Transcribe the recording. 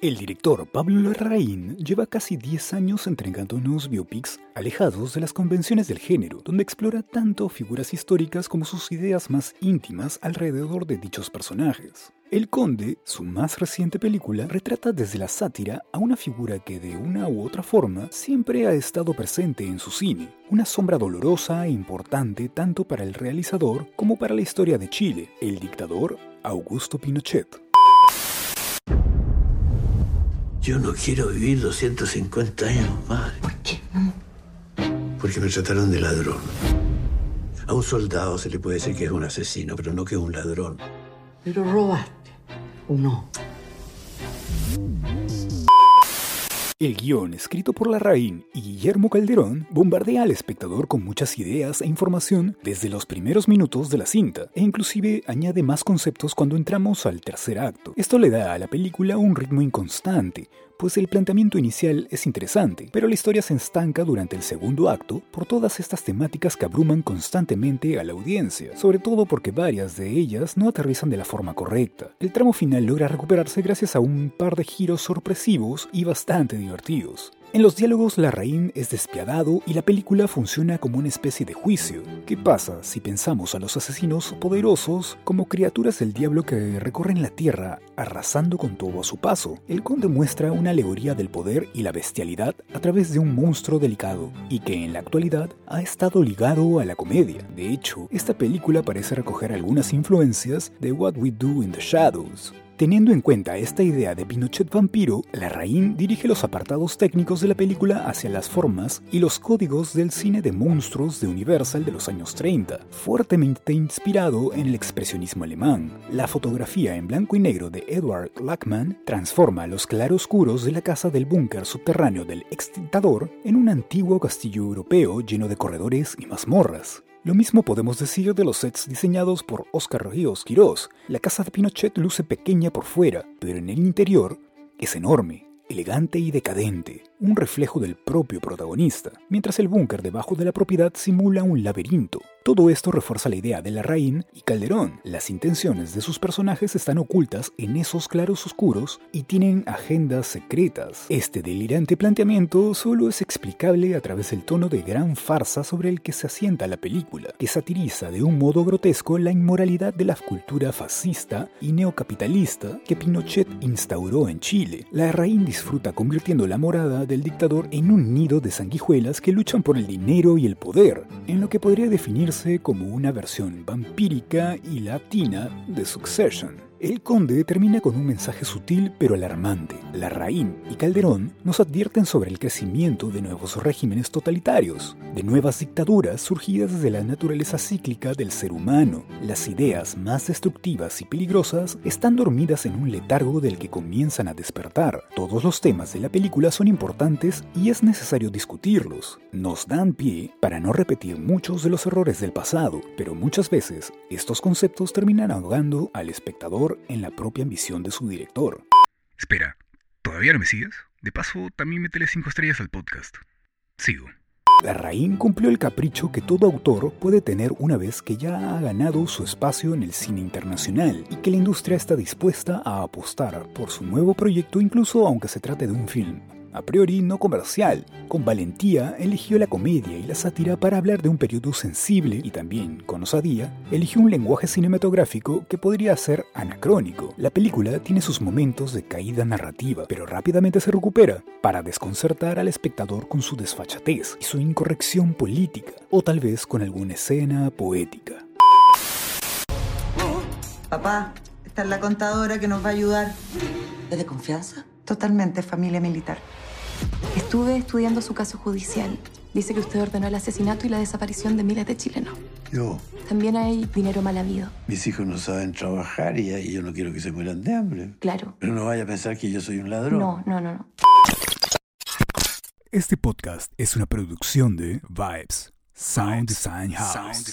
El director Pablo Larraín lleva casi 10 años entregándonos biopics alejados de las convenciones del género, donde explora tanto figuras históricas como sus ideas más íntimas alrededor de dichos personajes. El Conde, su más reciente película, retrata desde la sátira a una figura que de una u otra forma siempre ha estado presente en su cine, una sombra dolorosa e importante tanto para el realizador como para la historia de Chile, el dictador Augusto Pinochet. Yo no quiero vivir 250 años más. ¿Por qué no? Porque me trataron de ladrón. A un soldado se le puede decir que es un asesino, pero no que es un ladrón. Pero robaste, ¿o no? El guion, escrito por Larraín y Guillermo Calderón, bombardea al espectador con muchas ideas e información desde los primeros minutos de la cinta, e inclusive añade más conceptos cuando entramos al tercer acto. Esto le da a la película un ritmo inconstante, pues el planteamiento inicial es interesante, pero la historia se estanca durante el segundo acto por todas estas temáticas que abruman constantemente a la audiencia, sobre todo porque varias de ellas no aterrizan de la forma correcta. El tramo final logra recuperarse gracias a un par de giros sorpresivos y bastante divertidos. En los diálogos Larraín es despiadado y la película funciona como una especie de juicio. ¿Qué pasa si pensamos a los asesinos poderosos como criaturas del diablo que recorren la tierra arrasando con todo a su paso? El conde muestra una alegoría del poder y la bestialidad a través de un monstruo delicado y que en la actualidad ha estado ligado a la comedia. De hecho, esta película parece recoger algunas influencias de What We Do in the Shadows. Teniendo en cuenta esta idea de Pinochet vampiro, Larraín dirige los apartados técnicos de la película hacia las formas y los códigos del cine de monstruos de Universal de los años 30, fuertemente inspirado en el expresionismo alemán. La fotografía en blanco y negro de Edward Lackman transforma los claroscuros de la casa del búnker subterráneo del extintador en un antiguo castillo europeo lleno de corredores y mazmorras. Lo mismo podemos decir de los sets diseñados por Oscar Ríos Quirós. La casa de Pinochet luce pequeña por fuera, pero en el interior es enorme, elegante y decadente, un reflejo del propio protagonista, mientras el búnker debajo de la propiedad simula un laberinto. Todo esto refuerza la idea de Larraín y Calderón. Las intenciones de sus personajes están ocultas en esos claros oscuros y tienen agendas secretas. Este delirante planteamiento solo es explicable a través del tono de gran farsa sobre el que se asienta la película, que satiriza de un modo grotesco la inmoralidad de la cultura fascista y neocapitalista que Pinochet instauró en Chile. Larraín disfruta convirtiendo la morada del dictador en un nido de sanguijuelas que luchan por el dinero y el poder, en lo que podría definirse como una versión vampírica y latina de Succession. El conde termina con un mensaje sutil pero alarmante. Larraín y Calderón nos advierten sobre el crecimiento de nuevos regímenes totalitarios, de nuevas dictaduras surgidas desde la naturaleza cíclica del ser humano. Las ideas más destructivas y peligrosas están dormidas en un letargo del que comienzan a despertar. Todos los temas de la película son importantes y es necesario discutirlos. Nos dan pie para no repetir muchos de los errores del pasado, pero muchas veces estos conceptos terminan ahogando al espectador en la propia ambición de su director. Espera, ¿todavía no me sigues? De paso, también métele 5 estrellas al podcast. Sigo. Larraín cumplió el capricho que todo autor puede tener una vez que ya ha ganado su espacio en el cine internacional y que la industria está dispuesta a apostar por su nuevo proyecto incluso aunque se trate de un film a priori no comercial. Con valentía eligió la comedia y la sátira para hablar de un periodo sensible y también, con osadía, eligió un lenguaje cinematográfico que podría ser anacrónico. La película tiene sus momentos de caída narrativa, pero rápidamente se recupera para desconcertar al espectador con su desfachatez y su incorrección política, o tal vez con alguna escena poética. Papá, esta es la contadora que nos va a ayudar. ¿Es de confianza? Totalmente, familia militar. Estuve estudiando su caso judicial. Dice que usted ordenó el asesinato y la desaparición de miles de chilenos. Yo, También hay dinero mal habido. mis hijos no saben trabajar y, y yo no quiero que se mueran de hambre. Claro. Pero no vaya a pensar que yo soy un ladrón. No, no, no, no. Este podcast es una producción de Vibes, Sound Design House.